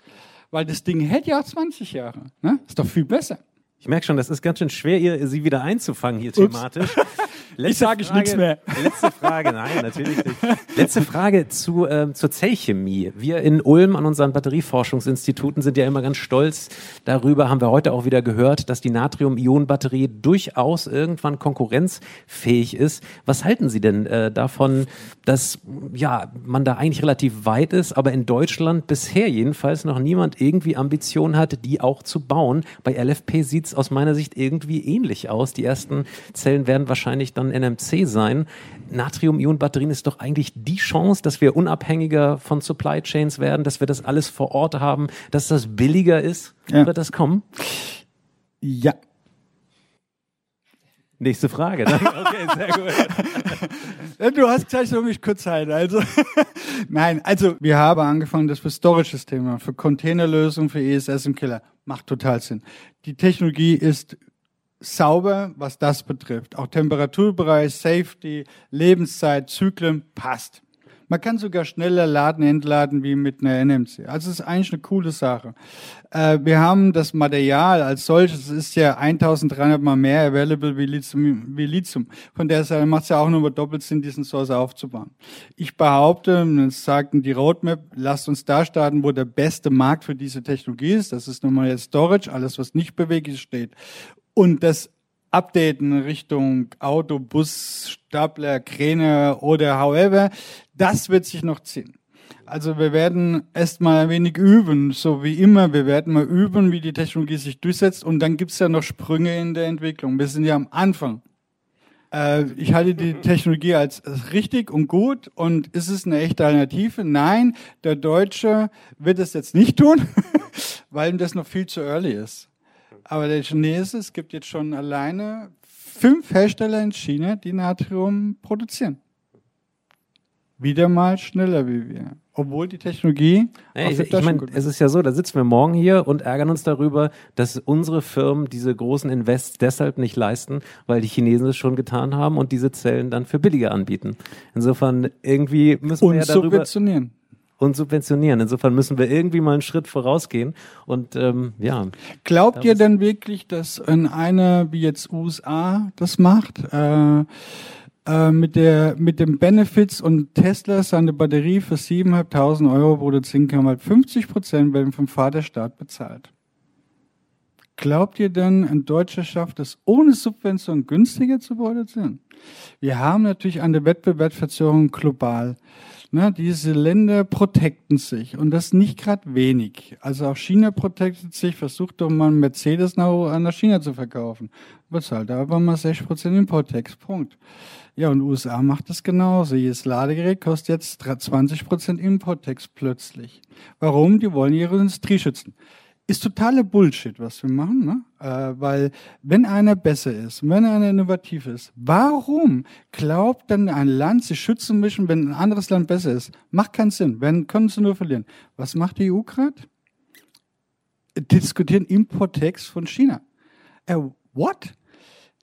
Weil das Ding hält ja auch 20 Jahre. Ne? Ist doch viel besser. Ich merke schon, das ist ganz schön schwer, ihr, sie wieder einzufangen hier thematisch. <laughs> ich sage ich nichts mehr. Letzte Frage, nein, natürlich nicht. Letzte Frage zu, ähm, zur Zellchemie. Wir in Ulm an unseren Batterieforschungsinstituten sind ja immer ganz stolz darüber, haben wir heute auch wieder gehört, dass die Natrium-Ionen-Batterie durchaus irgendwann konkurrenzfähig ist. Was halten Sie denn äh, davon, dass ja, man da eigentlich relativ weit ist, aber in Deutschland bisher jedenfalls noch niemand irgendwie Ambitionen hat, die auch zu bauen? Bei LFP sieht es aus meiner Sicht irgendwie ähnlich aus. Die ersten Zellen werden wahrscheinlich dann NMC sein. Natrium-Ionen-Batterien ist doch eigentlich die Chance, dass wir unabhängiger von Supply Chains werden, dass wir das alles vor Ort haben, dass das billiger ist. Ja. Wird das kommen? Ja. Nächste Frage. Ne? <laughs> Okay, sehr gut. du hast gleich so mich kurz Zeit. Also, <laughs> nein, also wir haben angefangen, das für Storage-Systeme, für Containerlösungen, für ESS im Keller. Macht total Sinn. Die Technologie ist sauber, was das betrifft. Auch Temperaturbereich, Safety, Lebenszeit, Zyklen passt. Man kann sogar schneller laden, entladen wie mit einer NMC. Also es ist eigentlich eine coole Sache. Äh, wir haben das Material als solches, ist ja 1300 mal mehr available wie Lithium. Wie Lithium. Von der Seite macht es ja auch nur doppelt Sinn, diesen Source aufzubauen. Ich behaupte, das sagten die Roadmap, lasst uns da starten, wo der beste Markt für diese Technologie ist. Das ist nun mal jetzt Storage, alles was nicht beweglich steht. Und das Updaten Richtung Auto, Bus, Stapler, Kräne oder however, das wird sich noch ziehen. Also wir werden erstmal ein wenig üben, so wie immer. Wir werden mal üben, wie die Technologie sich durchsetzt und dann gibt's ja noch Sprünge in der Entwicklung. Wir sind ja am Anfang. Äh, ich halte die Technologie als richtig und gut und ist es eine echte Alternative? Nein, der Deutsche wird es jetzt nicht tun, <laughs> weil ihm das noch viel zu early ist. Aber der Chinese, es gibt jetzt schon alleine fünf Hersteller in China, die Natrium produzieren. wieder mal schneller wie wir. Obwohl die Technologie. Nee, ich, ich meine, es ist ja so, da sitzen wir morgen hier und ärgern uns darüber, dass unsere Firmen diese großen Invests deshalb nicht leisten, weil die Chinesen es schon getan haben und diese Zellen dann für billiger anbieten. Insofern irgendwie müssen und wir ja darüber subventionieren. Und subventionieren. Insofern müssen wir irgendwie mal einen Schritt vorausgehen und ähm, ja. Glaubt ihr denn wirklich, dass in einer wie jetzt USA das macht? Äh, äh, mit, der, mit dem Benefits und Tesla seine Batterie für 7.500 Euro produzieren kann, weil 50 Prozent werden vom Vaterstaat bezahlt. Glaubt ihr denn, ein Deutscher schafft es, ohne Subvention günstiger zu produzieren? Wir haben natürlich eine Wettbewerbsverzerrung global. Ne, diese Länder protecten sich und das nicht gerade wenig. Also auch China protectet sich, versucht doch mal Mercedes nach, nach China zu verkaufen. Bezahlt aber mal 6% Importtex. Punkt. Ja, und USA macht das genauso. Jedes Ladegerät kostet jetzt 20% Importtex plötzlich. Warum? Die wollen ihre Industrie schützen. Ist totale Bullshit, was wir machen, ne? Äh, weil wenn einer besser ist, wenn einer innovativ ist, warum glaubt dann ein Land, sie schützen müssen, wenn ein anderes Land besser ist? Macht keinen Sinn. Wenn können sie nur verlieren. Was macht die EU gerade? Diskutieren Importtext von China. Äh, what?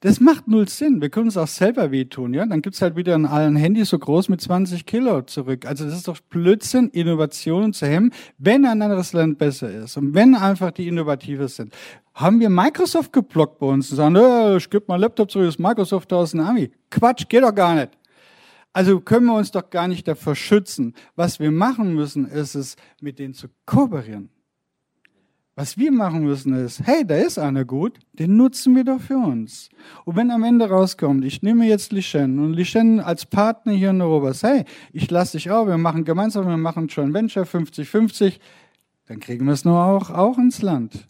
Das macht null Sinn. Wir können uns auch selber wehtun, ja. Dann gibt's halt wieder ein Handy so groß mit 20 Kilo zurück. Also das ist doch Blödsinn, Innovationen zu hemmen, wenn ein anderes Land besser ist und wenn einfach die innovativer sind. Haben wir Microsoft geblockt bei uns und sagen, äh, ich gebe mein Laptop zurück, ist Microsoft aus dem Army. Quatsch, geht doch gar nicht. Also können wir uns doch gar nicht davor schützen. Was wir machen müssen, ist es, mit denen zu kooperieren. Was wir machen müssen ist, hey, da ist einer gut, den nutzen wir doch für uns. Und wenn am Ende rauskommt, ich nehme jetzt Lishen und Lishen als Partner hier in Europa, hey, ich lasse dich auch, wir machen gemeinsam, wir machen Joint Venture 50-50, dann kriegen wir es nur auch, auch ins Land.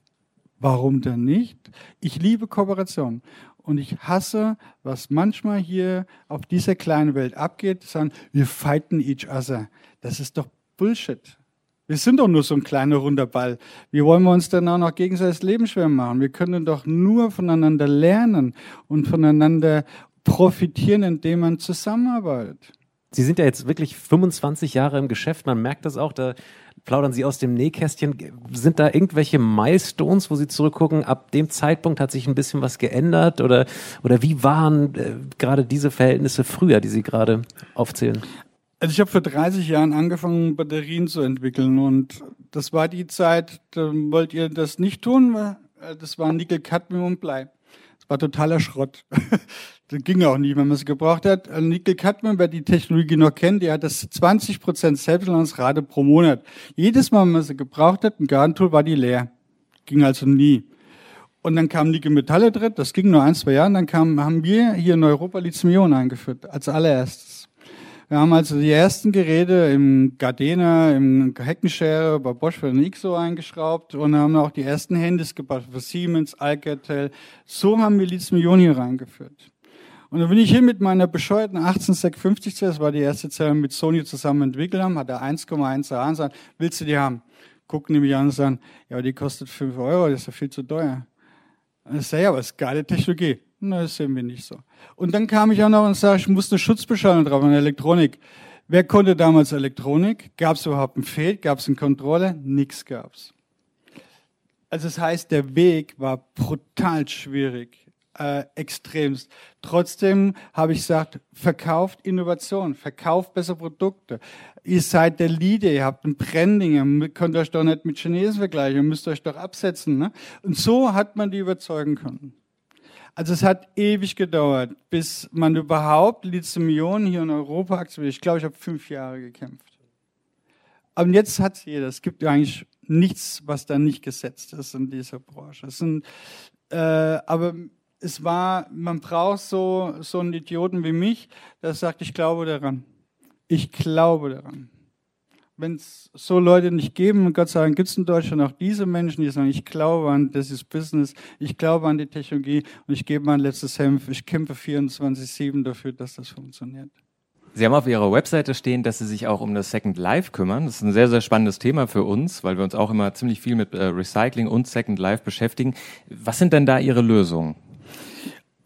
Warum denn nicht? Ich liebe Kooperation. Und ich hasse, was manchmal hier auf dieser kleinen Welt abgeht, sagen, wir fighten each other. Das ist doch Bullshit. Wir sind doch nur so ein kleiner runder Ball. Wie wollen wir uns denn auch noch gegenseitig Leben schwer machen? Wir können doch nur voneinander lernen und voneinander profitieren, indem man zusammenarbeitet. Sie sind ja jetzt wirklich 25 Jahre im Geschäft. Man merkt das auch. Da plaudern Sie aus dem Nähkästchen. Sind da irgendwelche Milestones, wo Sie zurückgucken? Ab dem Zeitpunkt hat sich ein bisschen was geändert? Oder, oder wie waren äh, gerade diese Verhältnisse früher, die Sie gerade aufzählen? Also ich habe vor 30 Jahren angefangen, Batterien zu entwickeln und das war die Zeit, da wollt ihr das nicht tun, äh, das war Nickel, Cadmium und Blei. Das war totaler Schrott. <laughs> das ging auch nicht, wenn man es gebraucht hat. Äh, Nickel, Cadmium, wer die Technologie noch kennt, die hat das 20 Prozent Selbstlandungsrate pro Monat. Jedes Mal, wenn man sie gebraucht hat, ein Gartentool, war die leer. Ging also nie. Und dann kam Nickel Metalle drin, das ging nur ein, zwei Jahre, und dann kam, haben wir hier in Europa Lithium-Ionen eingeführt, als allererstes. Wir haben also die ersten Geräte im Gardena, im Heckenschere, bei Bosch für den Ixo eingeschraubt und haben auch die ersten Handys gebaut für Siemens, Alcatel. So haben wir Lithium-Ionen hier reingeführt. Und dann bin ich hier mit meiner bescheuerten 18650 das war die erste Zelle mit Sony zusammen entwickelt haben, hat er 1,1 A und sagt, willst du die haben? Gucken die mich an und sagen, ja, die kostet 5 Euro, das ist ja viel zu teuer. Und ich sage, ja, aber das ist geile Technologie. Na, das sehen wir nicht so. Und dann kam ich auch noch und sage, ich muss eine Schutzbeschallung drauf, eine Elektronik. Wer konnte damals Elektronik? Gab es überhaupt ein Feld? Gab es einen Controller? Nix gab's. Also das heißt, der Weg war brutal schwierig, äh, extremst. Trotzdem habe ich gesagt, verkauft Innovation, verkauft bessere Produkte. Ihr seid der Leader, ihr habt ein Branding, ihr könnt euch doch nicht mit Chinesen vergleichen, ihr müsst euch doch absetzen. Ne? Und so hat man die überzeugen können. Also es hat ewig gedauert, bis man überhaupt Lithium-Ionen hier in Europa akzeptiert. Ich glaube, ich habe fünf Jahre gekämpft. Aber jetzt hat es jeder. Es gibt eigentlich nichts, was da nicht gesetzt ist in dieser Branche. Es sind, äh, aber es war, man braucht so, so einen Idioten wie mich, der sagt, ich glaube daran. Ich glaube daran wenn es so Leute nicht geben, Gott sei Dank gibt es in Deutschland auch diese Menschen, die sagen, ich glaube an dieses Business, ich glaube an die Technologie und ich gebe mein letztes Hemd, ich kämpfe 24-7 dafür, dass das funktioniert. Sie haben auf Ihrer Webseite stehen, dass Sie sich auch um das Second Life kümmern. Das ist ein sehr, sehr spannendes Thema für uns, weil wir uns auch immer ziemlich viel mit äh, Recycling und Second Life beschäftigen. Was sind denn da Ihre Lösungen?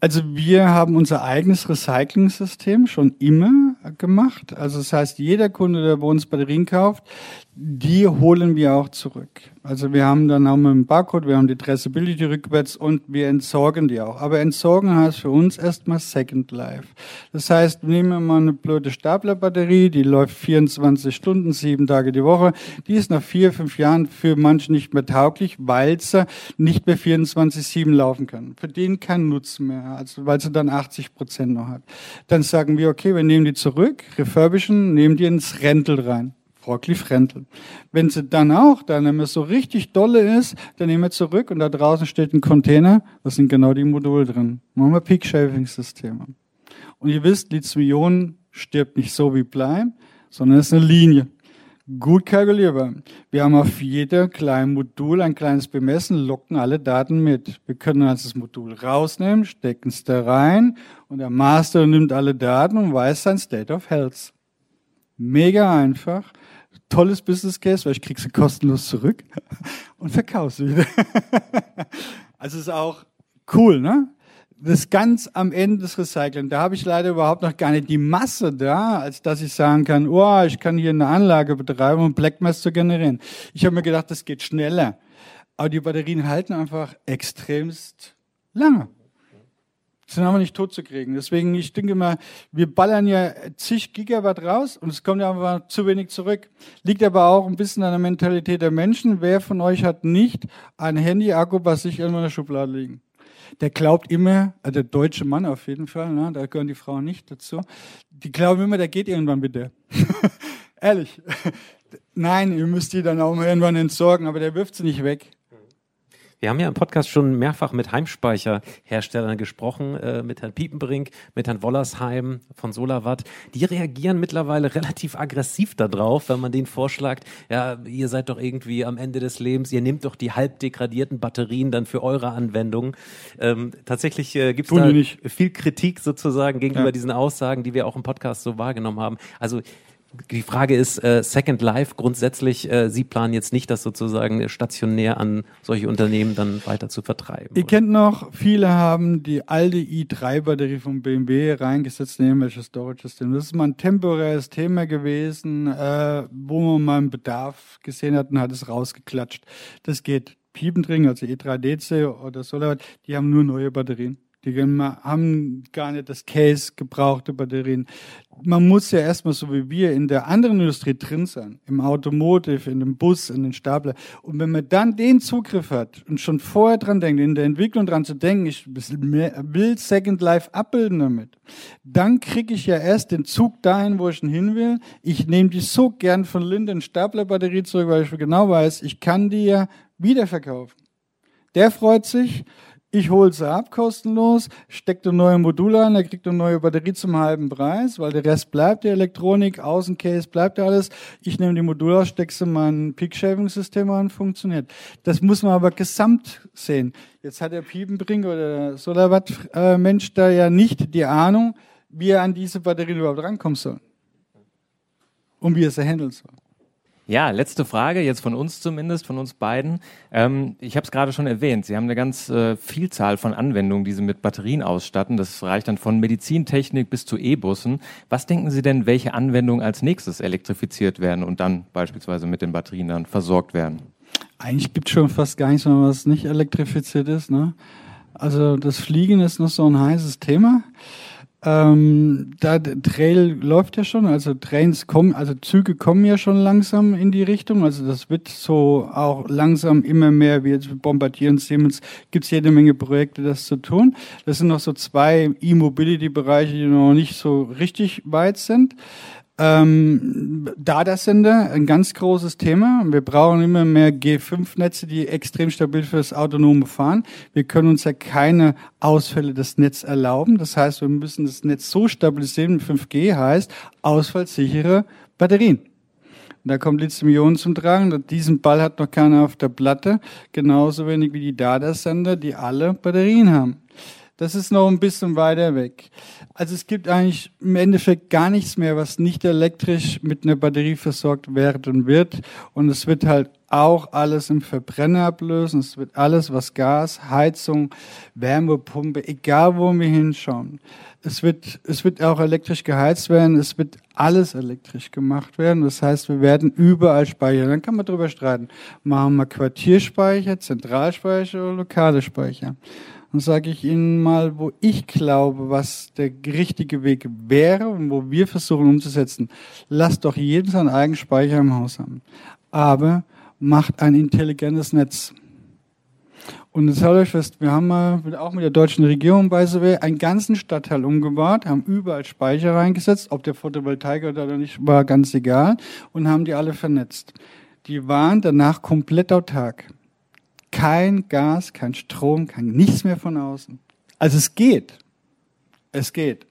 Also wir haben unser eigenes Recycling-System schon immer gemacht. Also das heißt, jeder Kunde, der bei uns Batterien kauft, die holen wir auch zurück. Also wir haben dann auch mit dem Barcode, wir haben die Traceability rückwärts und wir entsorgen die auch. Aber entsorgen heißt für uns erstmal Second Life. Das heißt, nehmen wir mal eine blöde Staplerbatterie, die läuft 24 Stunden, sieben Tage die Woche. Die ist nach vier, fünf Jahren für manche nicht mehr tauglich, weil sie nicht mehr 24-7 laufen kann. Für den kein Nutzen mehr, also weil sie dann 80 Prozent noch hat. Dann sagen wir, okay, wir nehmen die zurück, refurbischen, nehmen die ins Rental rein. Rockliff Rental. Wenn sie dann auch, dann wenn es so richtig dolle ist, dann nehmen wir zurück und da draußen steht ein Container, da sind genau die Module drin. Machen wir Peak-Shaving-Systeme. Und ihr wisst, Lithium-Ionen stirbt nicht so wie Blei, sondern es ist eine Linie. Gut kalkulierbar. Wir haben auf jedem kleinen Modul ein kleines Bemessen, locken alle Daten mit. Wir können also das Modul rausnehmen, stecken es da rein und der Master nimmt alle Daten und weiß sein State of Health. Mega einfach tolles Business Case, weil ich krieg sie kostenlos zurück <laughs> und verkaufe sie wieder. <laughs> also ist auch cool, ne? Das ganz am Ende des Recycling. Da habe ich leider überhaupt noch gar nicht die Masse da, als dass ich sagen kann, oh, ich kann hier eine Anlage betreiben, um Black Mass zu generieren. Ich habe mir gedacht, das geht schneller. Aber die Batterien halten einfach extremst lange sind aber nicht tot zu kriegen. Deswegen, ich denke mal, wir ballern ja zig Gigawatt raus und es kommt ja einfach zu wenig zurück. Liegt aber auch ein bisschen an der Mentalität der Menschen. Wer von euch hat nicht ein Handy-Akku bei sich irgendwo in der Schublade liegen? Der glaubt immer, also der deutsche Mann auf jeden Fall, ne, da gehören die Frauen nicht dazu, die glauben immer, der geht irgendwann wieder. <laughs> Ehrlich. <laughs> Nein, ihr müsst die dann auch irgendwann entsorgen, aber der wirft sie nicht weg. Wir haben ja im Podcast schon mehrfach mit Heimspeicherherstellern gesprochen, äh, mit Herrn Piepenbrink, mit Herrn Wollersheim von Solarwatt. Die reagieren mittlerweile relativ aggressiv darauf, wenn man denen vorschlägt, ja, ihr seid doch irgendwie am Ende des Lebens, ihr nehmt doch die halb degradierten Batterien dann für eure Anwendung. Ähm, tatsächlich äh, gibt es da viel Kritik sozusagen gegenüber ja. diesen Aussagen, die wir auch im Podcast so wahrgenommen haben. Also die Frage ist, äh, Second Life grundsätzlich, äh, Sie planen jetzt nicht, das sozusagen stationär an solche Unternehmen dann weiter zu vertreiben. Ihr oder? kennt noch, viele haben die alte i3-Batterie von BMW reingesetzt in irgendwelche Storage-Systeme. Das ist mal ein temporäres Thema gewesen, äh, wo man mal einen Bedarf gesehen hat und hat es rausgeklatscht. Das geht. Piependring, also E3DC oder Solar, die haben nur neue Batterien. Die haben gar nicht das Case gebrauchte Batterien. Man muss ja erstmal so wie wir in der anderen Industrie drin sein, im Automotive, in dem Bus, in den Stapler. Und wenn man dann den Zugriff hat und schon vorher dran denkt, in der Entwicklung dran zu denken, ich will Second Life abbilden damit, dann kriege ich ja erst den Zug dahin, wo ich hin will. Ich nehme die so gern von Linden Staplerbatterie zurück, weil ich genau weiß, ich kann die ja wiederverkaufen. Der freut sich ich hole sie ab kostenlos, stecke ein neues Modul an, er kriegt eine neue Batterie zum halben Preis, weil der Rest bleibt, die Elektronik, Außencase bleibt alles. Ich nehme die Module aus, stecke sie in mein Peak-Shaving-System an, funktioniert. Das muss man aber gesamt sehen. Jetzt hat der Piepenbrink oder der Solarwatt-Mensch da ja nicht die Ahnung, wie er an diese Batterien überhaupt rankommen soll. Und wie er sie handeln soll. Ja, letzte Frage, jetzt von uns zumindest, von uns beiden. Ähm, ich habe es gerade schon erwähnt, Sie haben eine ganz äh, Vielzahl von Anwendungen, die Sie mit Batterien ausstatten. Das reicht dann von Medizintechnik bis zu E-Bussen. Was denken Sie denn, welche Anwendungen als nächstes elektrifiziert werden und dann beispielsweise mit den Batterien dann versorgt werden? Eigentlich gibt es schon fast gar nichts mehr, was nicht elektrifiziert ist. Ne? Also das Fliegen ist noch so ein heißes Thema. Ähm, da Trail läuft ja schon, also Trains kommen, also Züge kommen ja schon langsam in die Richtung. Also das wird so auch langsam immer mehr, wie jetzt Bombardier und Siemens, gibt es jede Menge Projekte, das zu tun. Das sind noch so zwei E-Mobility-Bereiche, die noch nicht so richtig weit sind. Ähm, Datacenter, ein ganz großes Thema. Wir brauchen immer mehr G5-Netze, die extrem stabil für das autonome Fahren. Wir können uns ja keine Ausfälle des Netzes erlauben. Das heißt, wir müssen das Netz so stabilisieren. 5G heißt ausfallsichere Batterien. da kommt Lithium-Ionen zum Tragen. Diesen Ball hat noch keiner auf der Platte. Genauso wenig wie die Datacenter, die alle Batterien haben. Das ist noch ein bisschen weiter weg. Also es gibt eigentlich im Endeffekt gar nichts mehr, was nicht elektrisch mit einer Batterie versorgt werden wird. Und es wird halt auch alles im Verbrenner ablösen. Es wird alles, was Gas, Heizung, Wärmepumpe, egal wo wir hinschauen. Es wird, es wird auch elektrisch geheizt werden. Es wird alles elektrisch gemacht werden. Das heißt, wir werden überall speichern. Dann kann man darüber streiten. Machen wir Quartierspeicher, Zentralspeicher oder lokale Speicher. Und sage ich Ihnen mal, wo ich glaube, was der richtige Weg wäre und wo wir versuchen umzusetzen. Lasst doch jeden seinen eigenen Speicher im Haus haben. Aber macht ein intelligentes Netz. Und jetzt haltet euch fest, wir haben mal auch mit der deutschen Regierung bei SW einen ganzen Stadtteil umgebaut, haben überall Speicher reingesetzt, ob der Photovoltaik oder nicht, war ganz egal, und haben die alle vernetzt. Die waren danach komplett autark. Kein Gas, kein Strom, kein nichts mehr von außen. Also es geht. Es geht.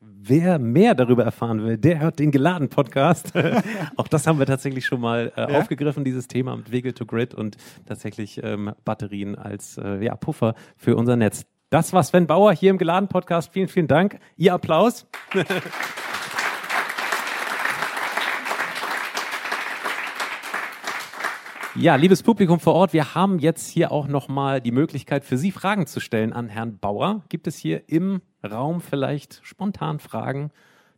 Wer mehr darüber erfahren will, der hört den geladen Podcast. <laughs> Auch das haben wir tatsächlich schon mal äh, ja? aufgegriffen, dieses Thema mit Wiggle to Grid und tatsächlich ähm, Batterien als äh, ja, Puffer für unser Netz. Das war Sven Bauer hier im geladen Podcast. Vielen, vielen Dank. Ihr Applaus. <laughs> Ja, liebes Publikum vor Ort, wir haben jetzt hier auch nochmal die Möglichkeit für Sie Fragen zu stellen an Herrn Bauer. Gibt es hier im Raum vielleicht spontan Fragen,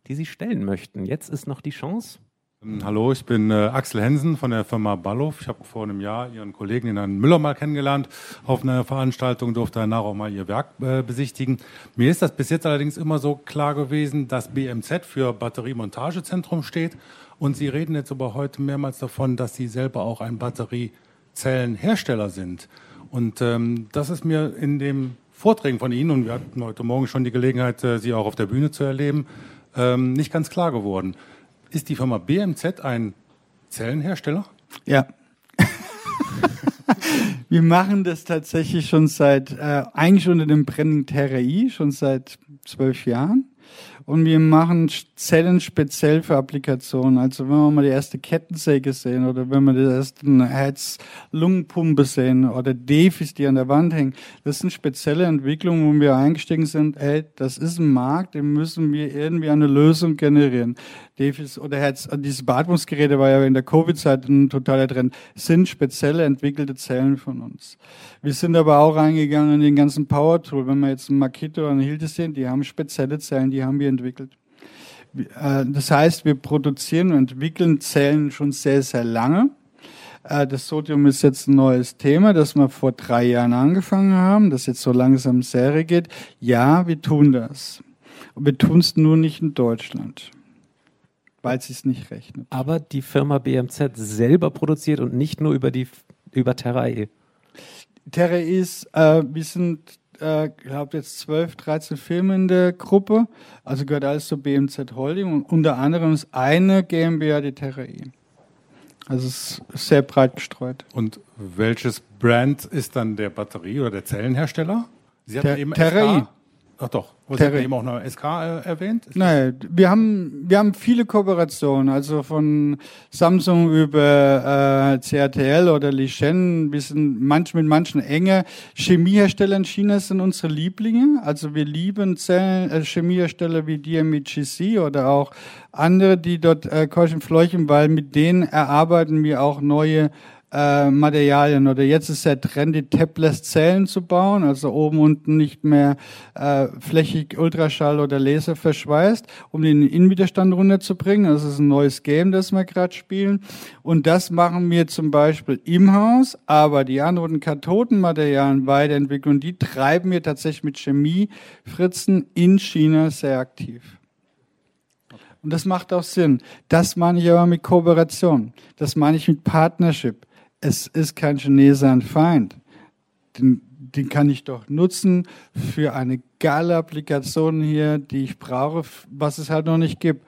die Sie stellen möchten? Jetzt ist noch die Chance. Ähm, hallo, ich bin äh, Axel Hensen von der Firma Ballow. Ich habe vor einem Jahr Ihren Kollegen, den Herrn Müller, mal kennengelernt. Auf einer Veranstaltung durfte danach auch mal Ihr Werk äh, besichtigen. Mir ist das bis jetzt allerdings immer so klar gewesen, dass BMZ für Batteriemontagezentrum steht und Sie reden jetzt aber heute mehrmals davon, dass Sie selber auch ein Batteriezellenhersteller sind. Und ähm, das ist mir in den Vorträgen von Ihnen, und wir hatten heute Morgen schon die Gelegenheit, äh, Sie auch auf der Bühne zu erleben, ähm, nicht ganz klar geworden. Ist die Firma BMZ ein Zellenhersteller? Ja. <laughs> wir machen das tatsächlich schon seit, äh, eigentlich unter dem Brennen TRI, schon seit zwölf Jahren und wir machen Zellen speziell für Applikationen. Also wenn wir mal die erste Kettensäge sehen oder wenn wir die ersten Herz-Lungenpumpe sehen oder Defis, die an der Wand hängen, das sind spezielle Entwicklungen, wo wir eingestiegen sind, hey, das ist ein Markt, den müssen wir irgendwie eine Lösung generieren. Defis oder Herz, diese Beatmungsgeräte war ja in der Covid-Zeit ein totaler Trend, sind spezielle entwickelte Zellen von uns. Wir sind aber auch reingegangen in den ganzen Power Tool. Wenn wir jetzt einen Makito oder einen Hilde sehen, die haben spezielle Zellen, die haben wir entwickelt. Äh, das heißt, wir produzieren und entwickeln Zellen schon sehr, sehr lange. Äh, das Sodium ist jetzt ein neues Thema, das wir vor drei Jahren angefangen haben, das jetzt so langsam Serie geht. Ja, wir tun das. Wir tun es nur nicht in Deutschland, weil es sich nicht rechnet. Aber die Firma BMZ selber produziert und nicht nur über die über Terra E. Terra E ist, äh, wir sind äh, glaube jetzt 12, 13 Firmen in der Gruppe. Also gehört alles zur BMZ Holding und unter anderem ist eine GmbH die Terra E. Also es ist sehr breit gestreut. Und welches Brand ist dann der Batterie- oder der Zellenhersteller? Sie hatten Ter eben Terra E. Ach doch, Sie hatten eben auch noch SK äh, erwähnt? Nein, wir haben, wir haben viele Kooperationen, also von Samsung über äh, CATL oder Lishen, wir sind manch, mit manchen enge. Chemiehersteller in China sind unsere Lieblinge, also wir lieben Zellen, äh, Chemiehersteller wie DMEGC oder auch andere, die dort äh, keuchen, fleuchen, weil mit denen erarbeiten wir auch neue äh, Materialien oder jetzt ist der Trend, die Tabless-Zellen zu bauen, also oben unten nicht mehr äh, flächig Ultraschall oder Laser verschweißt, um den Innenwiderstand runterzubringen. Das ist ein neues Game, das wir gerade spielen. Und das machen wir zum Beispiel im Haus, aber die anderen Kathodenmaterialien weiterentwickeln, die treiben wir tatsächlich mit Chemiefritzen in China sehr aktiv. Und das macht auch Sinn. Das meine ich aber mit Kooperation. Das meine ich mit Partnership es ist kein Chinese ein Feind. Den, den kann ich doch nutzen für eine geile Applikation hier, die ich brauche, was es halt noch nicht gibt.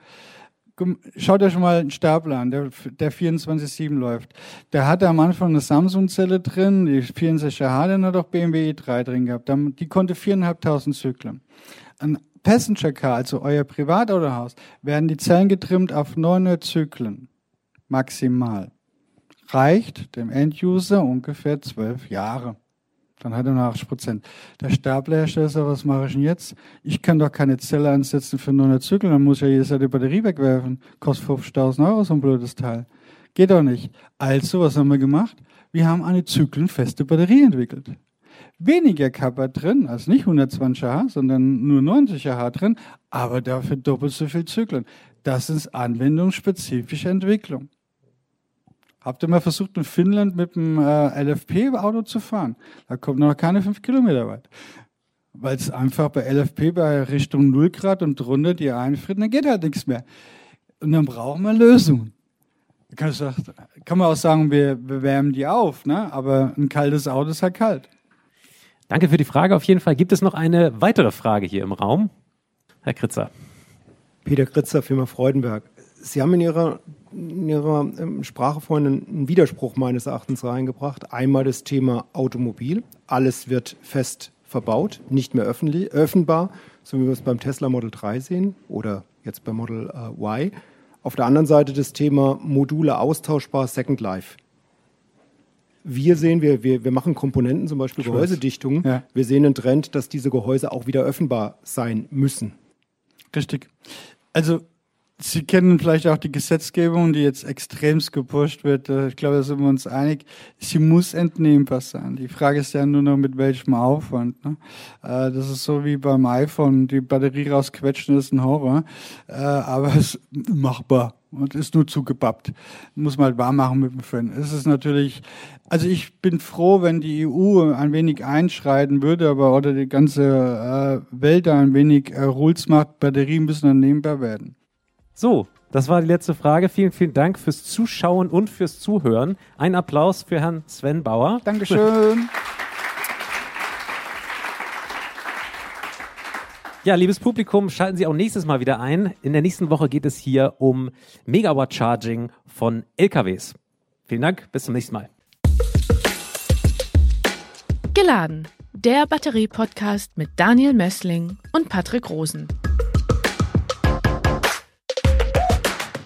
Schaut euch mal einen Stapler an, der, der 24-7 läuft. Der hatte am Anfang eine Samsung-Zelle drin, die 64H, dann hat auch BMW i3 drin gehabt. Die konnte 4.500 Zyklen. Ein Passenger Car, also euer Privatautohaus, werden die Zellen getrimmt auf 900 Zyklen. Maximal reicht dem Enduser ungefähr zwölf Jahre. Dann hat er noch 80 Prozent. Der Staplerhersteller was mache ich denn jetzt? Ich kann doch keine Zelle ansetzen für 900 Zyklen, dann muss ich ja jedes Jahr die Batterie wegwerfen. Kostet 50.000 Euro so ein blödes Teil. Geht doch nicht. Also, was haben wir gemacht? Wir haben eine zyklenfeste Batterie entwickelt. Weniger Kappa drin, also nicht 120 Ah, sondern nur 90 Ah drin, aber dafür doppelt so viel Zyklen. Das ist anwendungsspezifische Entwicklung. Habt ihr mal versucht, in Finnland mit dem äh, LFP-Auto zu fahren? Da kommt noch keine fünf Kilometer weit. Weil es einfach bei LFP bei Richtung 0 Grad und drunter die einfriert, dann geht halt nichts mehr. Und dann brauchen wir Lösungen. Da Kann, kann man auch sagen, wir, wir wärmen die auf, ne? aber ein kaltes Auto ist halt kalt. Danke für die Frage. Auf jeden Fall gibt es noch eine weitere Frage hier im Raum. Herr Kritzer. Peter Kritzer, Firma Freudenberg. Sie haben in Ihrer, in Ihrer ähm, Sprache vorhin einen Widerspruch meines Erachtens reingebracht. Einmal das Thema Automobil. Alles wird fest verbaut, nicht mehr öffentlich, öffnbar, so wie wir es beim Tesla Model 3 sehen oder jetzt beim Model äh, Y. Auf der anderen Seite das Thema Module austauschbar, Second Life. Wir sehen, wir, wir, wir machen Komponenten, zum Beispiel Gehäusedichtungen. Ja. Wir sehen einen Trend, dass diese Gehäuse auch wieder öffnbar sein müssen. Richtig. Also, Sie kennen vielleicht auch die Gesetzgebung, die jetzt extremst gepusht wird. Äh, Ich glaube, da sind wir uns einig. Sie muss entnehmbar sein. Die Frage ist ja nur noch, mit welchem Aufwand. Ne? Äh, Das ist so wie beim iPhone. Die Batterie rausquetschen ist ein Horror. Äh, Aber <laughs> es ist machbar und ist nur zugebappt. Muss man halt warm machen mit dem Fan. Es ist natürlich, also ich bin froh, wenn die EU ein wenig einschreiten würde, aber oder die ganze Welt da ein wenig Rules macht. Batterien müssen annehmbar werden. So, das war die letzte Frage. Vielen, vielen Dank fürs Zuschauen und fürs Zuhören. Ein Applaus für Herrn Sven Bauer. Dankeschön. <laughs> Ja, liebes Publikum, schalten Sie auch nächstes Mal wieder ein. In der nächsten Woche geht es hier um Megawatt Charging von LKWs. Vielen Dank, bis zum nächsten Mal. Geladen. Der Batterie-Podcast mit Daniel Messling und Patrick Rosen.